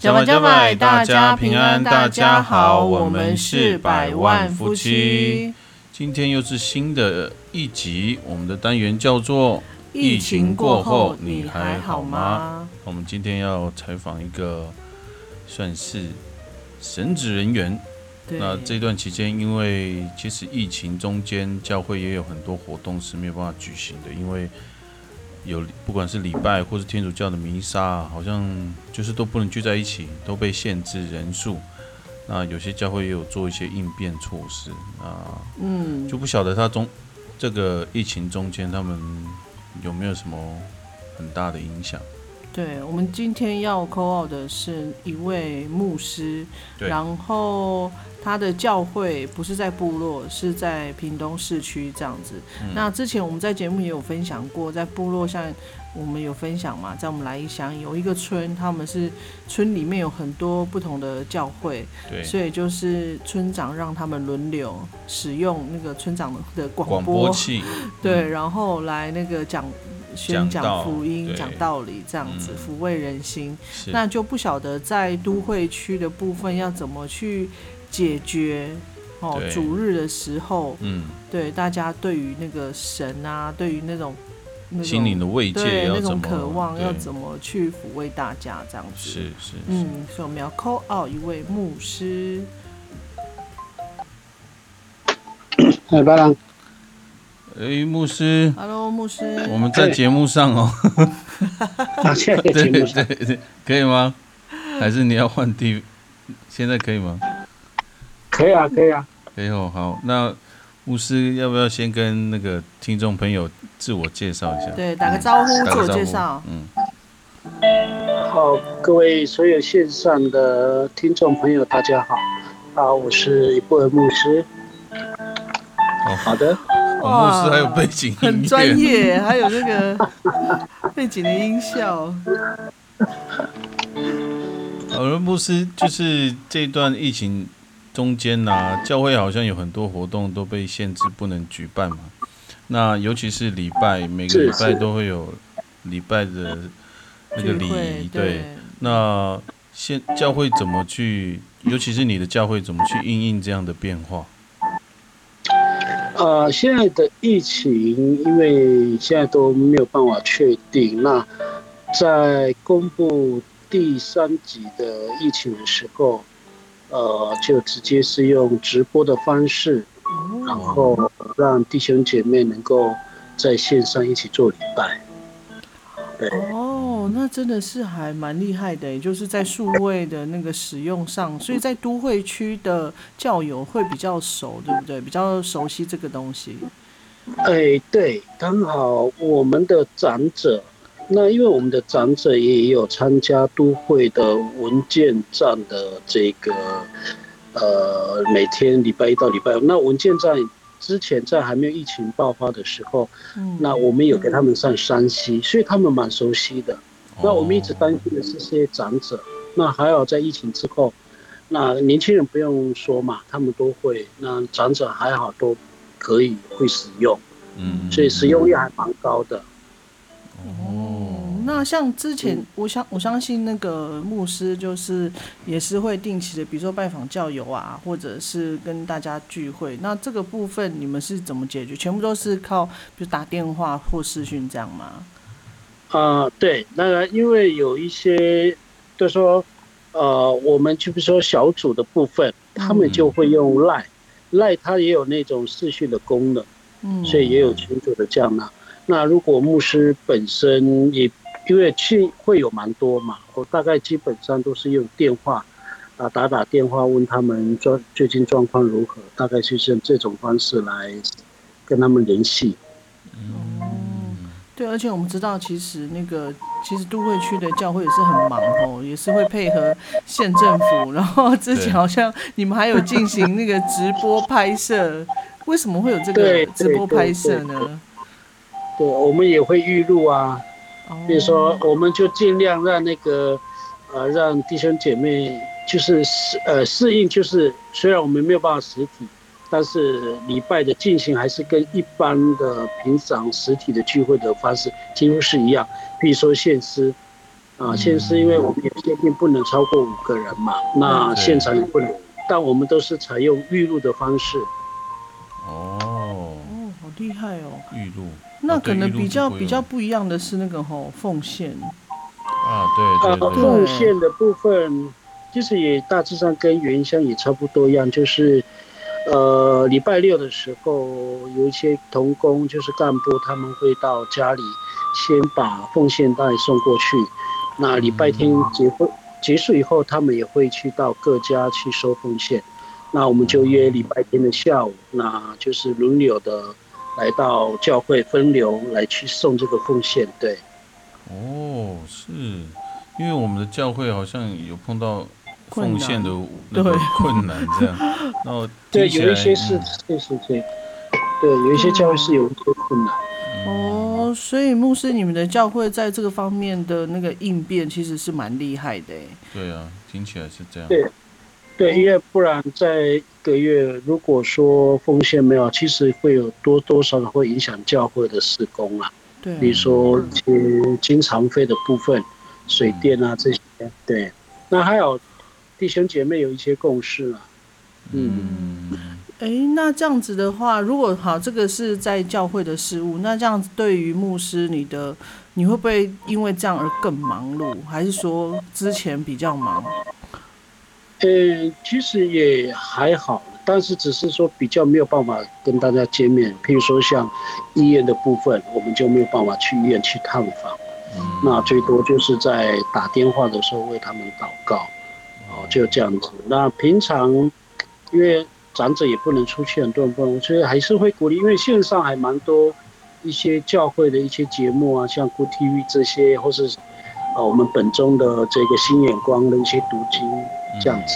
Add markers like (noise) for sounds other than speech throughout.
加百加百，大家平安，大家好，我们是百万夫妻。今天又是新的一集，我们的单元叫做“疫情过后你还好吗？”我们今天要采访一个算是神职人员。那这段期间，因为其实疫情中间，教会也有很多活动是没有办法举行的，因为。有不管是礼拜或是天主教的弥撒，好像就是都不能聚在一起，都被限制人数。那有些教会也有做一些应变措施啊，嗯，就不晓得他中这个疫情中间他们有没有什么很大的影响。对我们今天要 call 的是一位牧师，然后。他的教会不是在部落，是在屏东市区这样子。那之前我们在节目也有分享过，在部落像我们有分享嘛，在我们来一乡有一个村，他们是村里面有很多不同的教会，对。所以就是村长让他们轮流使用那个村长的广播器，(laughs) 对，然后来那个讲宣讲福音、讲道理这样子抚慰人心。那就不晓得在都会区的部分要怎么去。解决哦，主日的时候，嗯，对大家对于那个神啊，对于那种心灵的慰藉，那种渴望，要怎么去抚慰大家这样子？是是，嗯，所以我们要 call out 一位牧师。嗨，巴郎。哎，牧师。Hello，牧师。我们在节目上哦。(laughs) 啊，现在节目上，可以吗？还是你要换地？现在可以吗？可以啊，可以啊，可以哦。好，那牧师要不要先跟那个听众朋友自我介绍一下？对，打个招呼，自我介绍。嗯。好，各位所有线上的听众朋友，大家好。好，我是一布尔牧师。哦，好的。牧师还有背景音很专业，还有那个 (laughs) 背景的音效。好了，牧师就是这段疫情。中间呐，教会好像有很多活动都被限制不能举办嘛。那尤其是礼拜，每个礼拜都会有礼拜的那个礼仪。对，那现教会怎么去？尤其是你的教会怎么去应应这样的变化？呃，现在的疫情，因为现在都没有办法确定。那在公布第三级的疫情的时候。呃，就直接是用直播的方式，然后让弟兄姐妹能够在线上一起做礼拜。对哦，那真的是还蛮厉害的，就是在数位的那个使用上，所以在都会区的教友会比较熟，对不对？比较熟悉这个东西。哎，对，刚好我们的长者。那因为我们的长者也有参加都会的文件站的这个，呃，每天礼拜一到礼拜五。那文件站之前在还没有疫情爆发的时候，那我们有给他们上山西，所以他们蛮熟悉的。那我们一直担心的是这些长者。那还好在疫情之后，那年轻人不用说嘛，他们都会。那长者还好都可以会使用，嗯，所以使用率还蛮高的。哦，那像之前，我相我相信那个牧师就是也是会定期的，比如说拜访教友啊，或者是跟大家聚会。那这个部分你们是怎么解决？全部都是靠比如打电话或视讯这样吗？啊，对，那个因为有一些就说，呃，我们就比如说小组的部分，他们就会用赖赖，它也有那种视讯的功能，嗯，所以也有群组的这样呢。那如果牧师本身也因为去会有蛮多嘛，我大概基本上都是用电话啊打打电话问他们状最近状况如何，大概就是用这种方式来跟他们联系。嗯，对，而且我们知道，其实那个其实都会区的教会也是很忙哦，也是会配合县政府。然后之前好像你们还有进行那个直播拍摄，为什么会有这个直播拍摄呢？对，我们也会预录啊。比如说，我们就尽量让那个呃，让弟兄姐妹就是适呃适应，就是虽然我们没有办法实体。但是礼拜的进行还是跟一般的平常实体的聚会的方式几乎是一样。比如说献诗，啊，献诗，因为我们有限定不能超过五个人嘛，那现场也不能，但我们都是采用预录的方式。哦，哦，好厉害哦！预录，那可能比较比较不一样的是那个吼奉献。啊，对对对。奉献的部分其实也大致上跟原乡也差不多一样，就是。呃，礼拜六的时候，有一些童工，就是干部，他们会到家里先把奉献袋送过去。那礼拜天结婚结束以后，他们也会去到各家去收奉献。那我们就约礼拜天的下午，那就是轮流的来到教会分流来去送这个奉献。对。哦，是因为我们的教会好像有碰到。奉献的那个困难，这样，(laughs) 然后对有一些是是是对，对有一些教会是有一些困难。哦，所以牧师，你们的教会在这个方面的那个应变，其实是蛮厉害的。对啊，听起来是这样。对，对，因为不然在一个月，如果说奉献没有，其实会有多多少少会影响教会的施工啊。对，比如说经经常费的部分，水电啊这些。对，那还有。弟兄姐妹有一些共识啊。嗯，哎，那这样子的话，如果好，这个是在教会的事务，那这样子对于牧师，你的你会不会因为这样而更忙碌，还是说之前比较忙？呃，其实也还好，但是只是说比较没有办法跟大家见面，譬如说像医院的部分，我们就没有办法去医院去探访，那最多就是在打电话的时候为他们祷告。哦，就这样子。那平常，因为长者也不能出去，很多人不能，所以还是会鼓励。因为线上还蛮多一些教会的一些节目啊，像 Good TV 这些，或是啊我们本中的这个新眼光的一些读经这样子。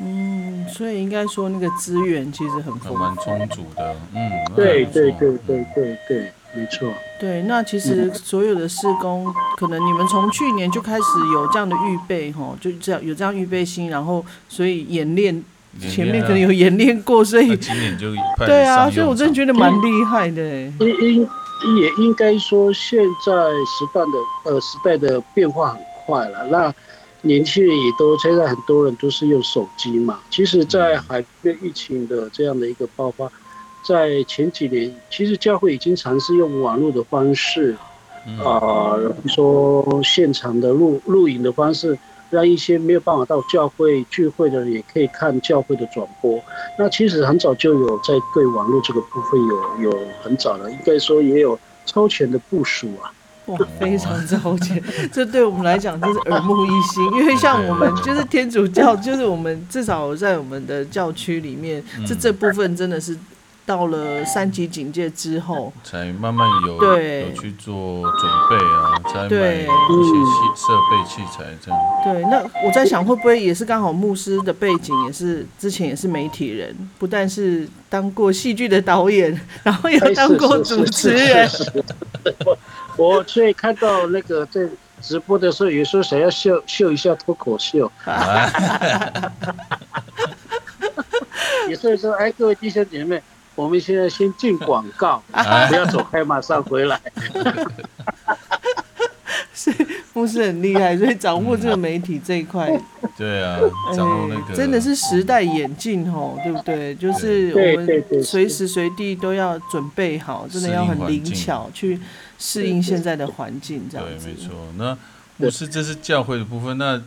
嗯，所以应该说那个资源其实很丰蛮充足的。嗯，对对对对对对。没错，对，那其实所有的施工，可能你们从去年就开始有这样的预备，哈，就这样有这样预备心，然后所以演练前面可能有演练过，所以今年就对啊，所以我真的觉得蛮厉害的。应应也应该说，现在时段的呃时代的变化很快了，那年轻人也都现在很多人都是用手机嘛。其实，在海边疫情的这样的一个爆发。在前几年，其实教会已经尝试用网络的方式，啊，说现场的录录影的方式，让一些没有办法到教会聚会的人也可以看教会的转播。那其实很早就有在对网络这个部分有有很早了，应该说也有超前的部署啊。哇，(laughs) 非常超前，这对我们来讲就是耳目一新。因为像我们就是天主教，就是我们至少在我们的教区里面，这这部分真的是。到了三级警戒之后，才慢慢有有去做准备啊，才买一些器设备器材这样。对，那我在想，会不会也是刚好牧师的背景也是之前也是媒体人，不但是当过戏剧的导演，然后也当过主持人。(laughs) 我我所以看到那个在直播的时候，有时候想要秀秀一下脱口秀。(laughs) 也所以说，哎，各位弟兄姐妹。我们现在先进广告，(laughs) 不要走开，马上回来。(laughs) 是牧师很厉害，所以掌握这个媒体这一块。(laughs) 对啊，掌握那个真的是时代演进吼，对不对？就是我们随时随地都要准备好，真的要很灵巧去适应现在的环境，这样子。对，没错。那牧师，这是教会的部分。那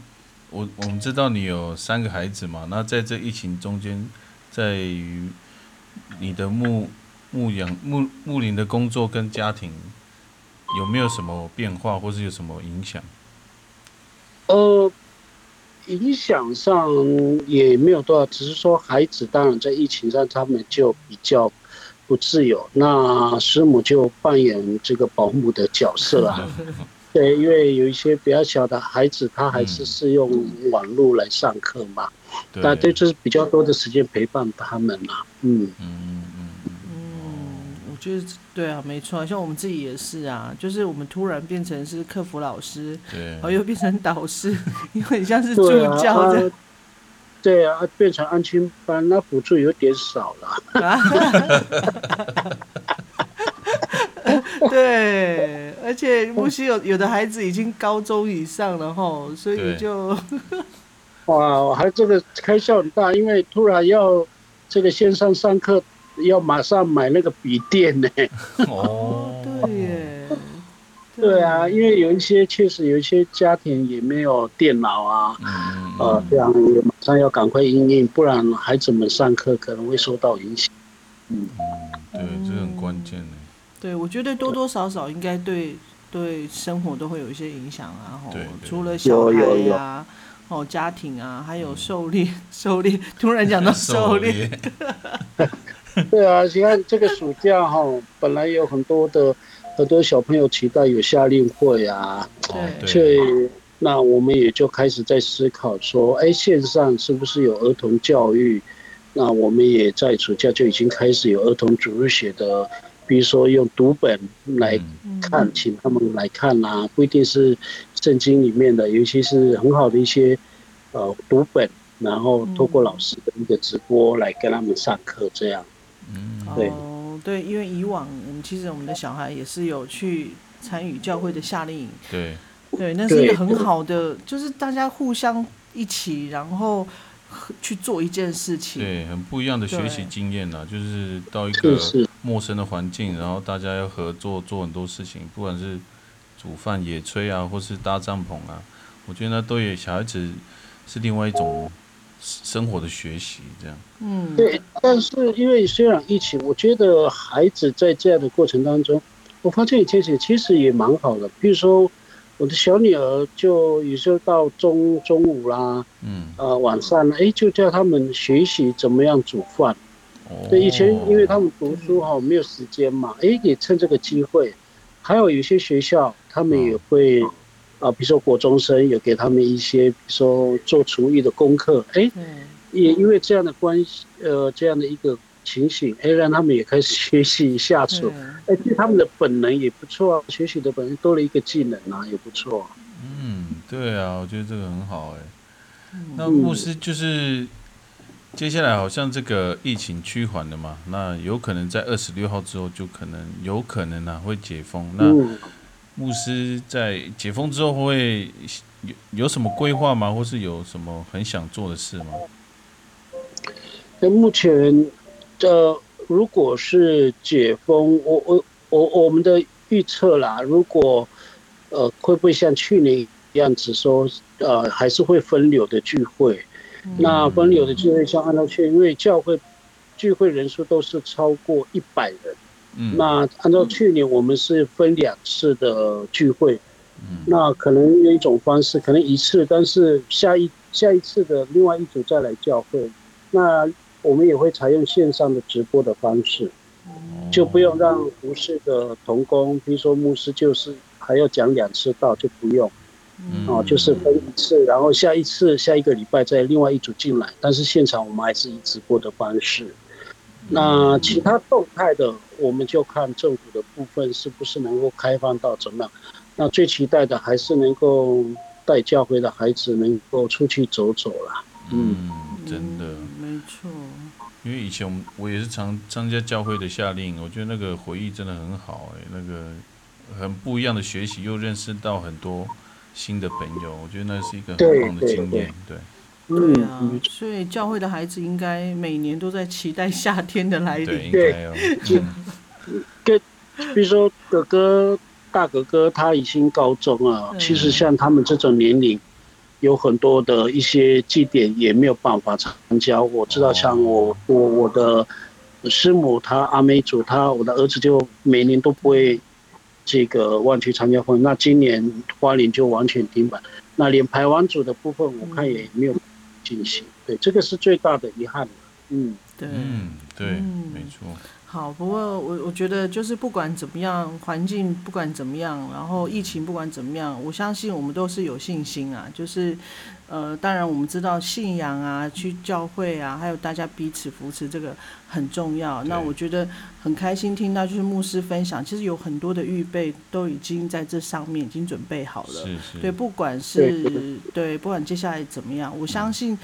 我我们知道你有三个孩子嘛？那在这疫情中间，在于。你的牧牧养牧牧林的工作跟家庭有没有什么变化，或是有什么影响？呃，影响上也没有多少，只是说孩子当然在疫情上他们就比较不自由，那师母就扮演这个保姆的角色啊。(laughs) 对，因为有一些比较小的孩子，他还是是用网络来上课嘛，那这就是比较多的时间陪伴他们嘛。嗯嗯嗯嗯，我觉得对啊，没错，像我们自己也是啊，就是我们突然变成是客服老师，对，然后又变成导师，因为像是助教的。对啊，变成安亲班，那辅助有点少了。(laughs) 对，而且木西有有的孩子已经高中以上了吼，所以就 (laughs) 哇，还这个开销很大，因为突然要这个线上上课，要马上买那个笔电呢。哦，(laughs) 对耶，(laughs) 对啊，因为有一些确实有一些家庭也没有电脑啊，呃，这样也马上要赶快应应，不然孩子们上课可能会受到影响。嗯，对，这很关键的。对，我觉得多多少少应该对对生活都会有一些影响啊。吼，除了小孩呀，哦，家庭啊，还有狩猎，(laughs) 狩猎。突然讲到狩猎，(laughs) 对啊，你看这个暑假哈，本来有很多的很多小朋友期待有夏令会啊，对，所以那我们也就开始在思考说，哎，线上是不是有儿童教育？那我们也在暑假就已经开始有儿童主日学的。比如说用读本来看，请他们来看啊，不一定是圣经里面的，尤其是很好的一些呃读本，然后透过老师的一个直播来跟他们上课，这样。嗯，对，对，因为以往我们其实我们的小孩也是有去参与教会的夏令营，对，对，那是一个很好的，就是大家互相一起，然后。去做一件事情，对，很不一样的学习经验呐，就是到一个陌生的环境，然后大家要合作做很多事情，不管是煮饭、野炊啊，或是搭帐篷啊，我觉得那都有小孩子是另外一种生活的学习，这样。嗯，对。但是因为虽然疫情，我觉得孩子在这样的过程当中，我发现一件事其实也蛮好的，比如说。我的小女儿就有时候到中中午啦，嗯，呃，晚上哎，就叫他们学习怎么样煮饭。哦。对，以前因为他们读书哈没有时间嘛，哎，也趁这个机会。还有有些学校他们也会，啊，比如说国中生有给他们一些，比如说做厨艺的功课，哎，也因为这样的关系，呃，这样的一个。情形，哎，让他们也开始学习一下子，哎，对他们的本能也不错啊，学习的本能多了一个技能啊，也不错。嗯，对啊，我觉得这个很好哎。那牧师就是接下来好像这个疫情趋缓了嘛，那有可能在二十六号之后就可能有可能呢会解封。那牧师在解封之后会有有什么规划吗？或是有什么很想做的事吗？在目前。这如果是解封，我我我我们的预测啦，如果呃会不会像去年样子说，呃还是会分流的聚会？那分流的聚会像按照去，因为教会聚会人数都是超过一百人，嗯，那按照去年我们是分两次的聚会，嗯，那可能有一种方式，可能一次，但是下一下一次的另外一组再来教会，那。我们也会采用线上的直播的方式，就不用让不是的童工，比如说牧师，就是还要讲两次道，就不用，哦，就是分一次，然后下一次下一个礼拜再另外一组进来，但是现场我们还是以直播的方式。那其他动态的，我们就看政府的部分是不是能够开放到怎么样。那最期待的还是能够带教会的孩子能够出去走走了。嗯，真的。没错，因为以前我我也是常参加教会的夏令，我觉得那个回忆真的很好哎，那个很不一样的学习，又认识到很多新的朋友，我觉得那是一个很棒的经验，对。对啊，所以教会的孩子应该每年都在期待夏天的来临。对，应该哦。(laughs) 跟比如说哥哥大哥哥他已经高中了，其实像他们这种年龄。有很多的一些祭典也没有办法参加。我知道，像我我我的师母，她阿美族，她我的儿子就每年都不会这个忘记参加婚。那今年花莲就完全停摆，那连排湾组的部分，我看也没有进行。对，这个是最大的遗憾。嗯，对，嗯，对，没错。好，不过我我觉得就是不管怎么样，环境不管怎么样，然后疫情不管怎么样，我相信我们都是有信心啊。就是，呃，当然我们知道信仰啊，去教会啊，还有大家彼此扶持，这个很重要。那我觉得很开心听到就是牧师分享，其实有很多的预备都已经在这上面已经准备好了。是是。对，不管是对，不管接下来怎么样，我相信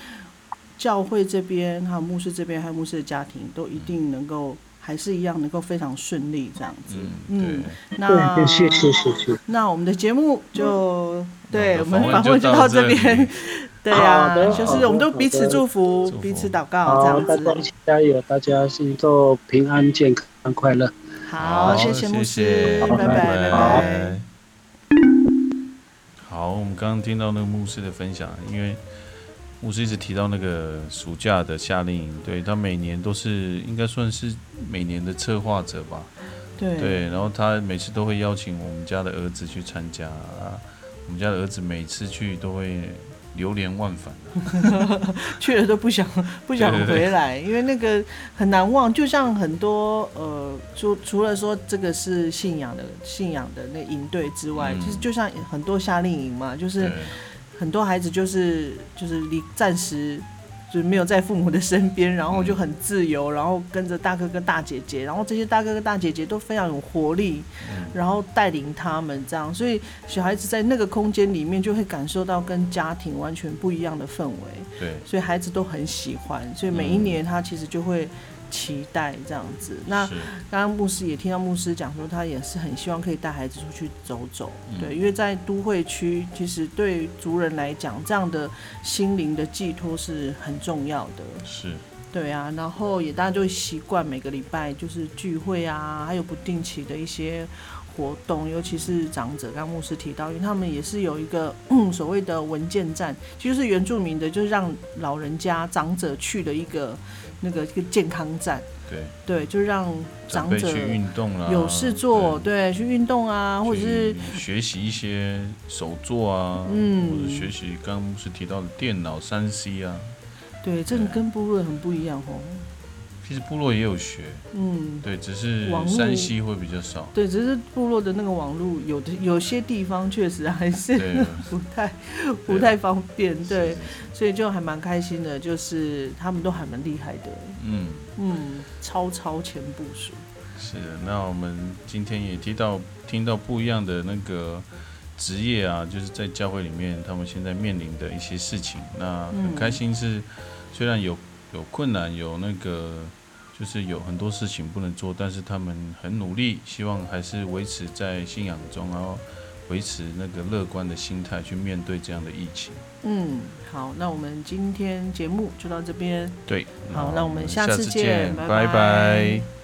教会这边还有牧师这边还有牧师的家庭都一定能够。还是一样能够非常顺利这样子，嗯，那谢谢谢谢。那我们的节目就对我们访问就到这边，(laughs) 对啊，就是我们都彼此祝福，彼此祷告这样子。大家一起加油，大家心都平安健康快乐。好，谢谢牧师，拜拜拜拜。好，我们刚刚听到那个牧师的分享，因为。牧师一直提到那个暑假的夏令营，对他每年都是应该算是每年的策划者吧。对。对，然后他每次都会邀请我们家的儿子去参加，我们家的儿子每次去都会流连忘返，(laughs) 去了都不想不想回来，因为那个很难忘。就像很多呃，除除了说这个是信仰的信仰的那营队之外，其实就像很多夏令营嘛，就是。很多孩子就是就是离暂时就是没有在父母的身边，然后就很自由，然后跟着大哥哥大姐姐，然后这些大哥哥大姐姐都非常有活力，然后带领他们这样，所以小孩子在那个空间里面就会感受到跟家庭完全不一样的氛围。对，所以孩子都很喜欢，所以每一年他其实就会。期待这样子。那刚刚牧师也听到牧师讲说，他也是很希望可以带孩子出去走走。对，因为在都会区，其实对族人来讲，这样的心灵的寄托是很重要的。是，对啊。然后也大家就习惯每个礼拜就是聚会啊，还有不定期的一些活动，尤其是长者。刚牧师提到，因为他们也是有一个所谓的文件站，就是原住民的，就是让老人家长者去的一个。那个一个健康站，对。对，就让长者去运动啦，有事做，对，去运动啊，或者是学习一些手作啊，嗯，或者学习刚刚是提到的电脑三 C 啊，对，这个跟部落很不一样哦。其实部落也有学，嗯，对，只是山西会比较少。对，只是部落的那个网络，有的有些地方确实还是 (laughs) 不太不太方便，对，所以就还蛮开心的，就是他们都还蛮厉害的，嗯嗯，超超前部署。是的，那我们今天也提到听到不一样的那个职业啊，就是在教会里面他们现在面临的一些事情，那很开心是虽然有。有困难，有那个，就是有很多事情不能做，但是他们很努力，希望还是维持在信仰中，然后维持那个乐观的心态去面对这样的疫情。嗯，好，那我们今天节目就到这边。对，好，那我们下次见，拜拜。